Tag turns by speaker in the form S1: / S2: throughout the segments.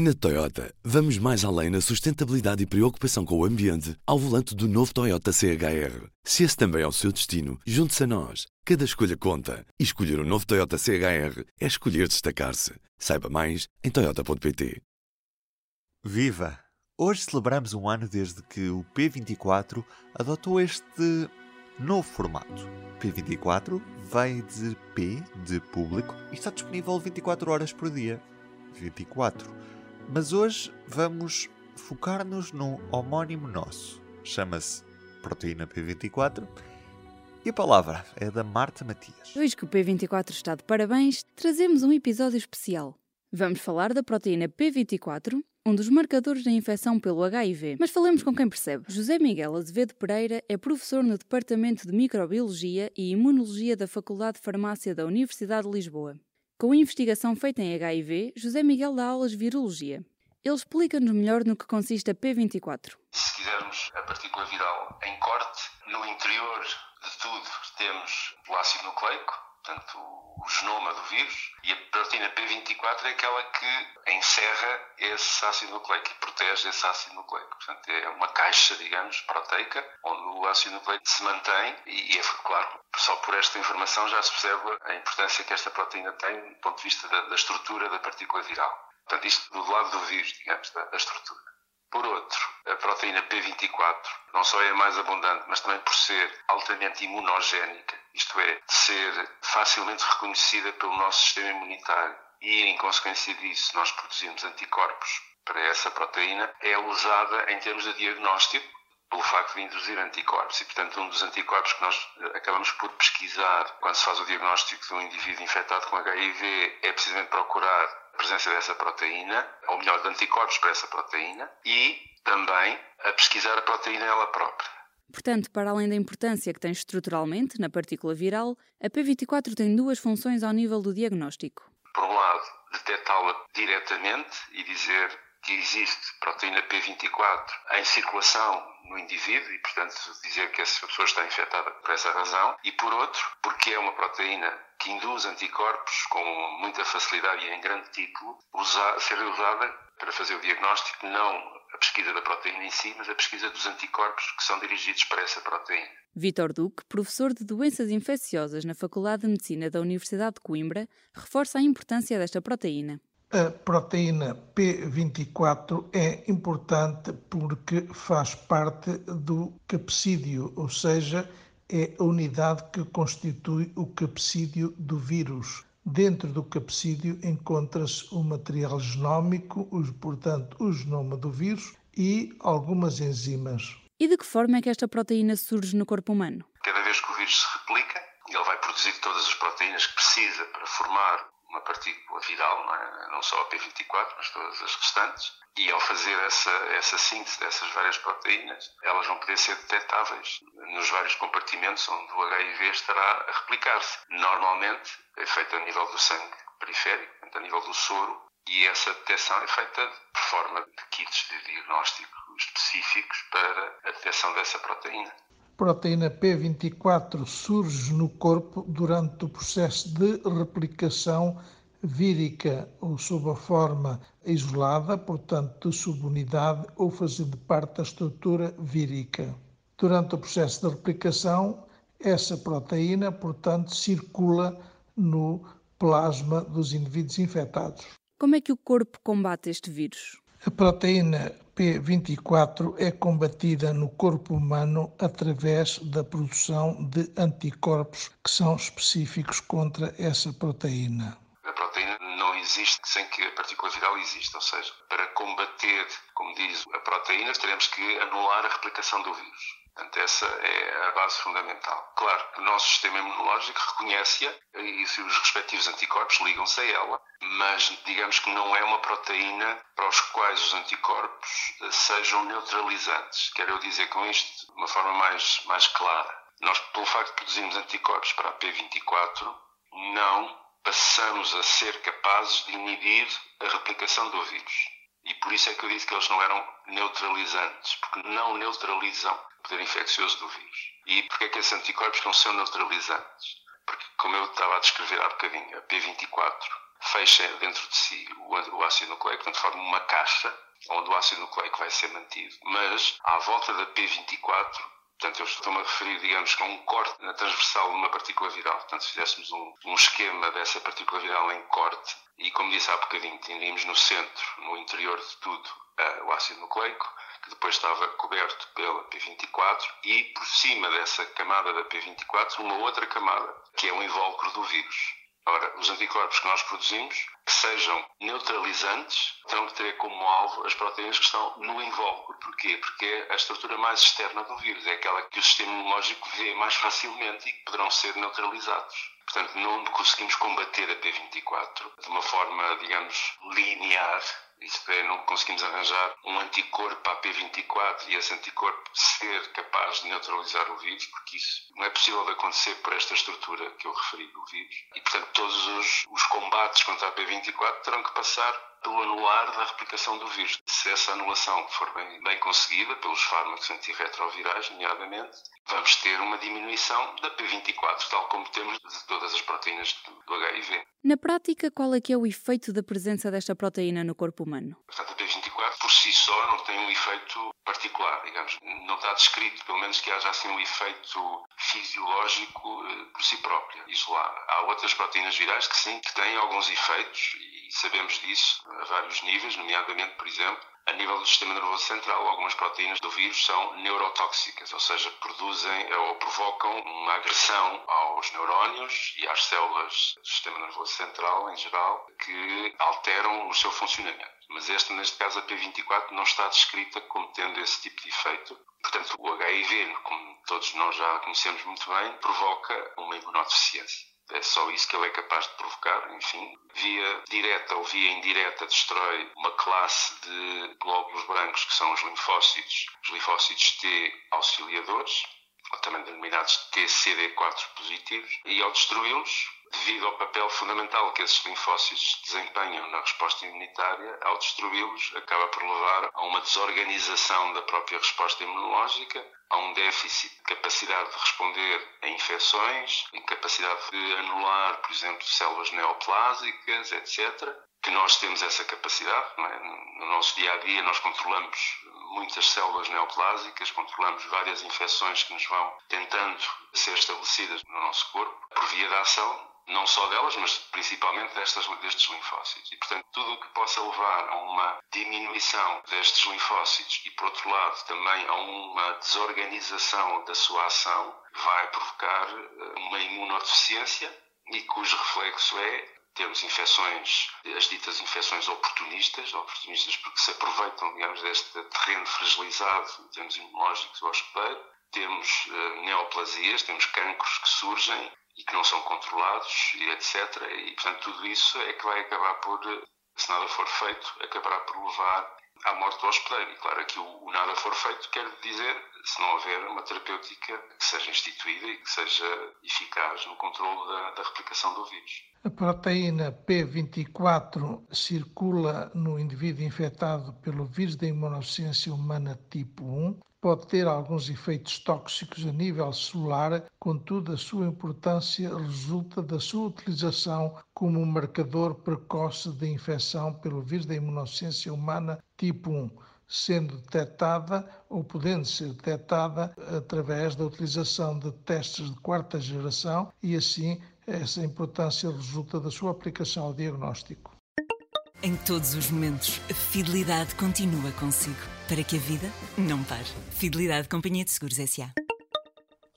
S1: Na Toyota, vamos mais além na sustentabilidade e preocupação com o ambiente ao volante do novo Toyota CHR. Se esse também é o seu destino, junte-se a nós. Cada escolha conta. E escolher o um novo Toyota CHR é escolher destacar-se. Saiba mais em Toyota.pt.
S2: Viva! Hoje celebramos um ano desde que o P24 adotou este novo formato. P24 vai de P de público e está disponível 24 horas por dia. 24 mas hoje vamos focar-nos num homónimo nosso. Chama-se Proteína P24 e a palavra é da Marta Matias.
S3: Hoje que o P24 está de parabéns, trazemos um episódio especial. Vamos falar da proteína P24, um dos marcadores da infecção pelo HIV. Mas falemos com quem percebe. José Miguel Azevedo Pereira é professor no Departamento de Microbiologia e Imunologia da Faculdade de Farmácia da Universidade de Lisboa. Com investigação feita em HIV, José Miguel dá aulas de virologia. Ele explica-nos melhor no que consiste a P24.
S4: Se quisermos a partícula viral em corte, no interior de tudo temos o ácido nucleico, portanto o genoma do vírus, e a proteína P24 é aquela que encerra esse ácido nucleico e protege esse ácido nucleico. Portanto, é uma caixa, digamos, proteica, onde o ácido nucleico se mantém e é claro, só por esta informação já se percebe a importância que esta proteína tem do ponto de vista da, da estrutura da partícula viral. Portanto, isto do lado do vírus, digamos, da, da estrutura. Por outro, a proteína P24 não só é mais abundante, mas também por ser altamente imunogénica, isto é, ser facilmente reconhecida pelo nosso sistema imunitário e, em consequência disso, nós produzimos anticorpos para essa proteína, é usada em termos de diagnóstico pelo facto de induzir anticorpos. E, portanto, um dos anticorpos que nós eh, acabamos por pesquisar quando se faz o diagnóstico de um indivíduo infectado com HIV é precisamente procurar presença dessa proteína, ou melhor, de anticorpos para essa proteína, e também a pesquisar a proteína ela própria.
S3: Portanto, para além da importância que tem estruturalmente na partícula viral, a P24 tem duas funções ao nível do diagnóstico.
S4: Por um lado, detectá-la diretamente e dizer que existe proteína P24 em circulação no indivíduo e, portanto, dizer que essa pessoa está infectada por essa razão, e por outro, porque é uma proteína que induz anticorpos com muita facilidade e em grande título, usar, ser usada para fazer o diagnóstico, não a pesquisa da proteína em si, mas a pesquisa dos anticorpos que são dirigidos para essa proteína.
S3: Vítor Duque, professor de doenças infecciosas na Faculdade de Medicina da Universidade de Coimbra, reforça a importância desta proteína.
S5: A proteína P24 é importante porque faz parte do capsídeo, ou seja, é a unidade que constitui o capsídeo do vírus. Dentro do capsídeo encontra-se o material genómico, portanto, o genoma do vírus e algumas enzimas.
S3: E de que forma é que esta proteína surge no corpo humano?
S4: Cada vez que o vírus se replica, ele vai produzir todas as proteínas que precisa para formar uma partícula não, é? não só a P24, mas todas as restantes, e ao fazer essa, essa síntese dessas várias proteínas, elas vão poder ser detectáveis nos vários compartimentos onde o HIV estará a replicar-se. Normalmente é feito a nível do sangue periférico, a nível do soro, e essa detecção é feita por forma de kits de diagnóstico específicos para a detecção dessa proteína
S5: proteína P24 surge no corpo durante o processo de replicação vírica ou sob a forma isolada, portanto de subunidade ou fazendo parte da estrutura vírica. Durante o processo de replicação, essa proteína, portanto, circula no plasma dos indivíduos infectados.
S3: Como é que o corpo combate este vírus?
S5: A proteína P24 é combatida no corpo humano através da produção de anticorpos que são específicos contra essa proteína.
S4: Proteína não existe sem que a partícula viral exista, ou seja, para combater, como diz a proteína, teremos que anular a replicação do vírus. Portanto, essa é a base fundamental. Claro que o nosso sistema imunológico reconhece-a e os respectivos anticorpos ligam-se a ela, mas digamos que não é uma proteína para os quais os anticorpos sejam neutralizantes. Quero eu dizer com isto de uma forma mais, mais clara. Nós, pelo facto de produzirmos anticorpos para a P24, não passamos a ser capazes de inibir a replicação do vírus. E por isso é que eu disse que eles não eram neutralizantes, porque não neutralizam o poder infeccioso do vírus. E porquê é que esses anticorpos não são neutralizantes? Porque, como eu estava a descrever há bocadinho, a P24 fecha dentro de si o, ácido nucleico, portanto forma uma caixa onde o ácido nucleico vai ser mantido. Mas à volta da P24 Portanto, eu estou-me a referir, digamos, a um corte na transversal de uma partícula viral. Portanto, se fizéssemos um, um, esquema dessa partícula viral em corte, e como disse há bocadinho, teríamos no centro, no interior de tudo, uh, o ácido nucleico, que depois estava coberto pela P24, e por cima dessa camada da P24, uma outra camada, que é o invólucro do vírus. Ora, os anticorpos que nós produzimos, que sejam neutralizantes, terão que ter como alvo as proteínas que estão no invólucro. Porquê? Porque é a estrutura mais externa do vírus, é aquela que o sistema imunológico vê mais facilmente e que poderão ser neutralizados. Portanto, não conseguimos combater a P24 de uma forma, digamos, linear, isto é, não conseguimos arranjar um anticorpo à P24 e esse anticorpo ser capaz de neutralizar o vírus, porque isso não é possível de acontecer por esta estrutura que eu referi do vírus. E, portanto, todos os, os combates contra a P24 terão que passar pelo anular da replicação do vírus. Se essa anulação for bem, bem conseguida pelos fármacos antirretrovirais, nomeadamente, vamos ter uma diminuição da P24, tal como temos de todas as proteínas do HIV.
S3: Na prática, qual é que é o efeito da presença desta proteína no corpo humano?
S4: Portanto, a P24 por si só não tem um efeito particular, digamos. Não está descrito, pelo menos, que haja assim um efeito fisiológico eh, por si própria, isolada. Há outras proteínas virais que sim, que têm alguns efeitos e sabemos disso a vários níveis, nomeadamente, por exemplo, a nível do sistema nervoso central, algumas proteínas do vírus são neurotóxicas, ou seja, produzem ou provocam uma agressão aos neurónios e às células do sistema nervoso central em geral que alteram o seu funcionamento. Mas esta, neste caso, a P24, não está descrita como tendo esse tipo de efeito. Portanto, o HIV, como todos nós já conhecemos muito bem, provoca uma imunodeficiência. É só isso que ele é capaz de provocar, enfim. Via direta ou via indireta destrói uma classe de glóbulos brancos que são os linfócitos, os linfócitos T auxiliadores, ou também denominados TCD4 positivos, e ao destruí-los, devido ao papel fundamental que esses linfócitos desempenham na resposta imunitária, ao destruí-los, acaba por levar a uma desorganização da própria resposta imunológica, a um déficit de capacidade de responder a infecções, incapacidade de anular, por exemplo, células neoplásicas, etc. Que nós temos essa capacidade, é? no nosso dia a dia nós controlamos muitas células neoplásicas, controlamos várias infecções que nos vão tentando ser estabelecidas no nosso corpo por via da ação não só delas, mas principalmente destas, destes linfócitos. E, portanto, tudo o que possa levar a uma diminuição destes linfócitos e, por outro lado, também a uma desorganização da sua ação, vai provocar eh, uma imunodeficiência e cujo reflexo é termos infecções, as ditas infecções oportunistas, oportunistas porque se aproveitam, digamos, deste terreno fragilizado em termos imunológicos do hospedeiro, temos uh, neoplasias, temos cancros que surgem e que não são controlados e etc. E, portanto, tudo isso é que vai acabar por, se nada for feito, acabará por levar à morte do hospedeiro. E claro que o, o, nada for feito quer dizer se não houver uma terapêutica que seja instituída e que seja eficaz no controle da, da replicação do vírus.
S5: A proteína P24 circula no indivíduo infectado pelo vírus da imunodeficiência humana tipo 1 pode ter alguns efeitos tóxicos a nível celular, contudo, a sua importância resulta da sua utilização como um marcador precoce de infecção pelo vírus da imunodeficiência humana tipo 1, sendo detectada ou podendo ser detectada através da utilização de testes de quarta geração e assim essa importância resulta da sua aplicação ao diagnóstico.
S6: Em todos os momentos, a fidelidade continua consigo, para que a vida não pare. Fidelidade Companhia de Seguros S.A.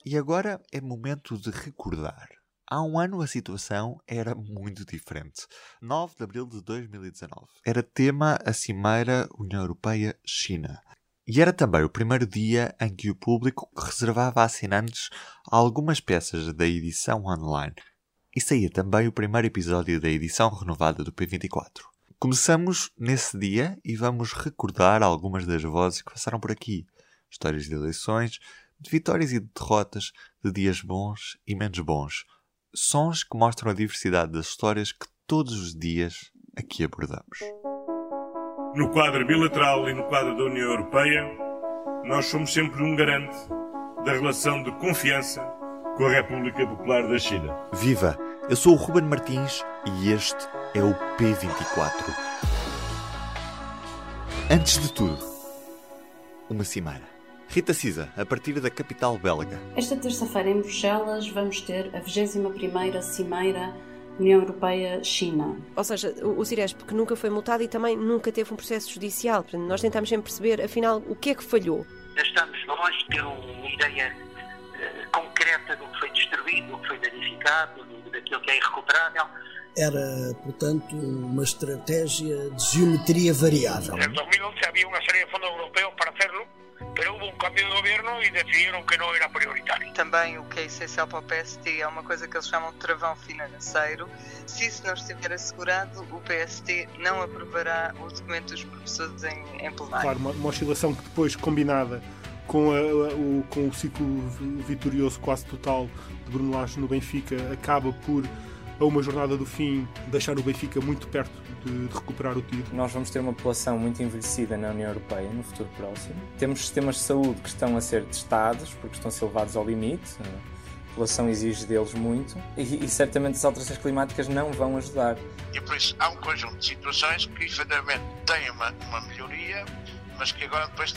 S2: E agora é momento de recordar. Há um ano a situação era muito diferente. 9 de abril de 2019. Era tema a Cimeira União Europeia-China. E era também o primeiro dia em que o público reservava a assinantes a algumas peças da edição online. E saía também o primeiro episódio da edição renovada do P24. Começamos nesse dia e vamos recordar algumas das vozes que passaram por aqui. Histórias de eleições, de vitórias e de derrotas, de dias bons e menos bons. Sons que mostram a diversidade das histórias que todos os dias aqui abordamos.
S7: No quadro bilateral e no quadro da União Europeia, nós somos sempre um garante da relação de confiança com a República Popular da China.
S2: Viva! Eu sou o Ruben Martins e este é o P24. Antes de tudo, uma cimeira. Rita Cisa, a partir da capital belga.
S8: Esta terça-feira em Bruxelas vamos ter a 21ª Cimeira União Europeia-China.
S9: Ou seja, o Ciresp que nunca foi multado e também nunca teve um processo judicial. Nós tentamos sempre perceber, afinal, o que é que falhou.
S10: Estamos longe de ter uma ideia daquilo que é irrecuperável.
S11: Era, portanto, uma estratégia de geometria variável.
S12: En 2011 havia uma série de fondos europeus para hacerlo, pero hubo un cambio de gobierno y decidieron que no era prioritario.
S13: Também o que é essencial para o PST é uma coisa que eles chamam de travão financeiro. Se isso não estiver assegurado, o PST não aprovará o documento dos professores em, em plenário.
S14: Claro, uma, uma oscilação que depois, combinada com, a, o, com o ciclo vitorioso quase total de Bruno Lage no Benfica, acaba por a uma jornada do fim, deixar o Benfica muito perto de, de, recuperar o título.
S15: Nós vamos ter uma população muito envelhecida na União Europeia no futuro próximo. Temos sistemas de saúde que estão a ser testados porque estão a ser levados ao limite. A população exige deles muito e, e certamente as alterações climáticas não vão ajudar.
S12: E por isso há um conjunto de situações que efetivamente têm uma, uma melhoria mas que agora depois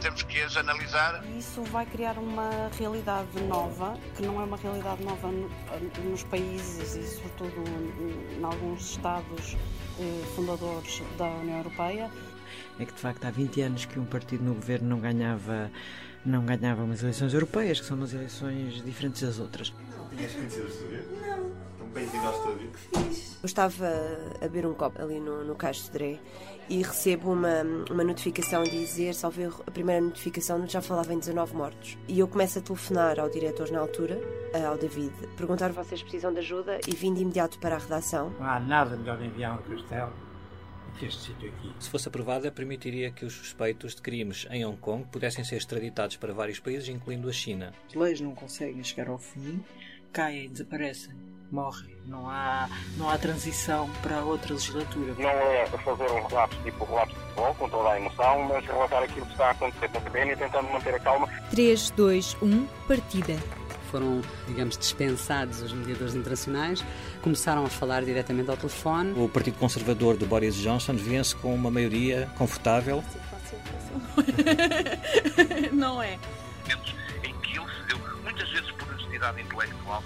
S12: temos que as analisar.
S8: Isso vai criar uma realidade nova, que não é uma realidade nova nos países e sobretudo em alguns Estados eh, fundadores da União Europeia.
S16: É que de facto há 20 anos que um partido no governo não ganhava não ganhava umas eleições europeias, que são umas eleições diferentes das outras.
S2: Tinhas conhecido a?
S8: Não.
S2: Bem-vindo ao estúdio.
S9: Eu estava a beber um copo ali no, no Cais de Dré e recebo uma, uma notificação a dizer, salve a primeira notificação já falava em 19 mortos. E eu começo a telefonar ao diretor na altura, ao David, perguntar vocês precisam de ajuda e vim de imediato para a redação.
S17: Não há nada melhor enviar um castelo que este sítio aqui.
S18: Se fosse aprovada, permitiria que os suspeitos de crimes em Hong Kong pudessem ser extraditados para vários países, incluindo a China.
S16: As leis não conseguem chegar ao fim, caem, desaparecem morre. Não há, não há transição para outra legislatura.
S12: Não é fazer um relapso tipo relapso de futebol, com toda a emoção, mas relatar aquilo que está a acontecer com a cabine e tentando manter a calma.
S19: 3, 2, 1, partida.
S20: Foram, digamos, dispensados os mediadores internacionais, começaram a falar diretamente ao telefone.
S18: O Partido Conservador de Boris Johnson vence com uma maioria confortável.
S19: não é?
S12: Em que ele se deu, muitas vezes por necessidade intelectual,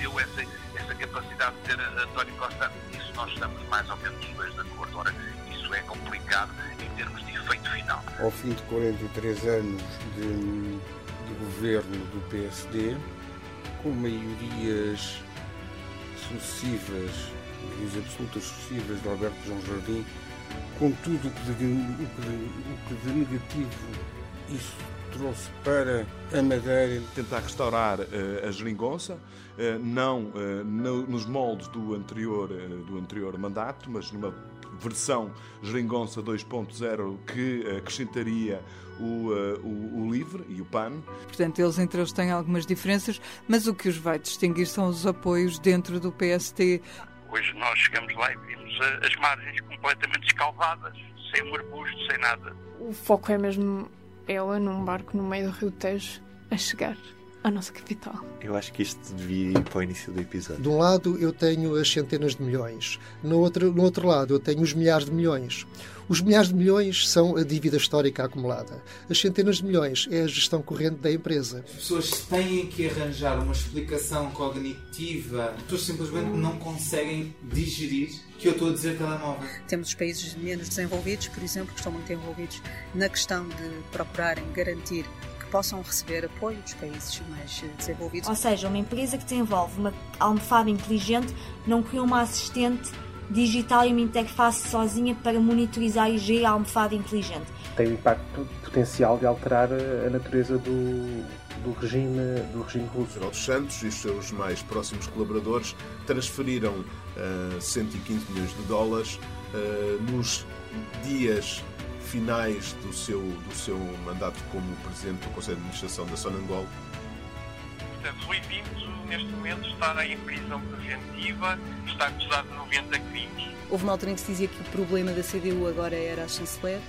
S12: deu essa essa capacidade de ter António Costa, isso nós estamos mais ou menos os dois de acordo. Ora, isso é complicado em termos de efeito final.
S21: Ao fim de 43 anos de, de governo do PSD, com maiorias sucessivas, maiorias absolutas sucessivas de Alberto João Jardim, com tudo o que de, o que de, o que de negativo isso trouxe para a Madeira.
S22: Tentar restaurar uh, a geringonça, uh, não uh, no, nos moldes do anterior, do anterior mandato, mas numa versão geringonça 2.0 que acrescentaria o, o, o, LIVRE e o PAN.
S23: Portanto, eles entre eles têm algumas diferenças, mas o que os vai distinguir são os apoios dentro do PST.
S12: Hoje nós chegamos lá e vimos as margens completamente escalvadas, sem um arbusto, sem nada.
S24: O foco é mesmo ela num barco no meio do Rio Tejo a chegar à nossa capital.
S2: Eu acho que isto devia ir para o início do episódio.
S25: De um lado eu tenho as centenas de milhões, no outro, no outro lado eu tenho os milhares de milhões. Os milhares de milhões são a dívida histórica acumulada. As centenas de milhões é a gestão corrente da empresa.
S26: As pessoas têm que arranjar uma explicação cognitiva. As pessoas simplesmente não conseguem digerir que eu estou a dizer telemóvel.
S27: Temos os países menos desenvolvidos, por exemplo, que estão muito envolvidos na questão de procurarem garantir possam receber apoio dos países mais desenvolvidos.
S28: Ou seja, uma empresa que desenvolve uma almofada inteligente não cria uma assistente digital e uma interface sozinha para monitorizar e gerir a almofada inteligente.
S29: Tem o impacto potencial de alterar a natureza do, do regime, do regime russo.
S30: General dos Santos e os seus mais próximos colaboradores transferiram uh, 115 milhões de dólares uh, nos dias finais do seu, do seu mandato como presidente do Conselho de Administração da Sonangol.
S12: Portanto, Rui Pinto, neste momento, está em prisão preventiva, está acusado de 90 crimes.
S19: Houve uma altura em que se dizia que o problema da CDU agora era a chanceler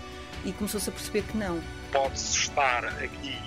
S19: e começou-se a perceber que não.
S12: Pode-se estar aqui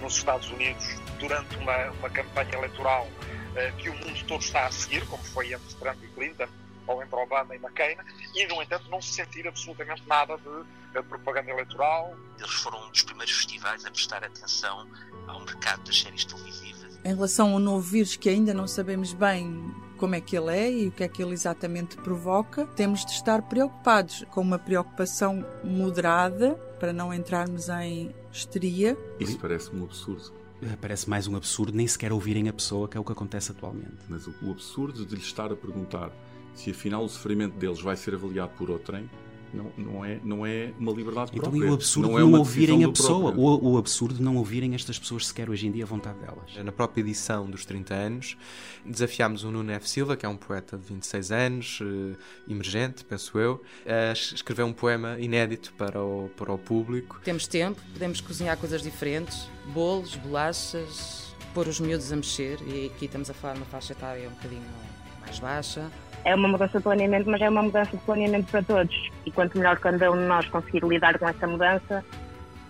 S12: nos Estados Unidos durante uma, uma campanha eleitoral uh, que o mundo todo está a seguir, como foi entre Trump e Clinton,
S31: ou entre Obama e McCain, e, no entanto, não se sentir absolutamente nada de propaganda eleitoral.
S12: Eles foram um dos primeiros festivais a prestar atenção ao mercado das séries televisivas.
S32: Em relação ao novo vírus, que ainda não sabemos bem como é que ele é e o que é que ele exatamente provoca, temos de estar preocupados com uma preocupação moderada para não entrarmos em histeria.
S22: Isso parece-me um absurdo.
S33: Parece mais um absurdo nem sequer ouvirem a pessoa, que é o que acontece atualmente.
S22: Mas o, o absurdo de lhe estar a perguntar se afinal o sofrimento deles vai ser avaliado por outrem não, não, é, não é uma liberdade
S33: então,
S22: própria.
S33: Então, e o absurdo
S22: não,
S33: é não ouvirem a pessoa. O, o, absurdo não ouvirem estas pessoas sequer hoje em dia à vontade delas.
S34: Na própria edição dos 30 anos, desafiámos o Nuno F. Silva, que é um poeta de 26 anos, eh, emergente, penso eu, a escrever um poema inédito para o, para o público.
S35: Temos tempo, podemos cozinhar coisas diferentes, bolos, bolachas, pôr os miúdos a mexer, e aqui estamos a falar de uma faixa etária um bocadinho mais baixa
S36: é uma mudança de planeamento, mas é uma mudança de planeamento para todos. E quanto melhor cada um de nós conseguir lidar com essa mudança,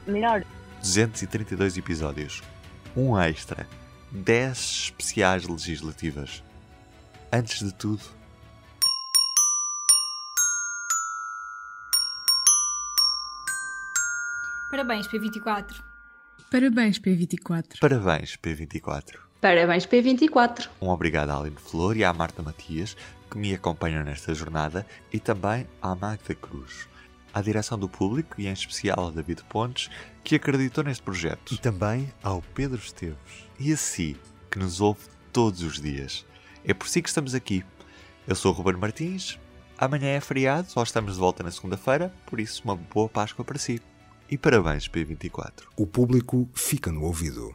S36: melhor.
S2: 232 episódios, um extra, 10 especiais legislativas. Antes de tudo,
S13: Parabéns, P24.
S37: Parabéns, P24.
S2: Parabéns, P24.
S13: Parabéns, P24.
S2: Um obrigado à Aline Flor e à Marta Matias, que me acompanham nesta jornada, e também à Magda Cruz, à direção do público e em especial a David Pontes, que acreditou neste projeto. E também ao Pedro Esteves e a si, que nos ouve todos os dias. É por si que estamos aqui. Eu sou o Ruben Martins. Amanhã é feriado, só estamos de volta na segunda-feira, por isso uma boa Páscoa para si. E parabéns, P24.
S1: O público fica no ouvido.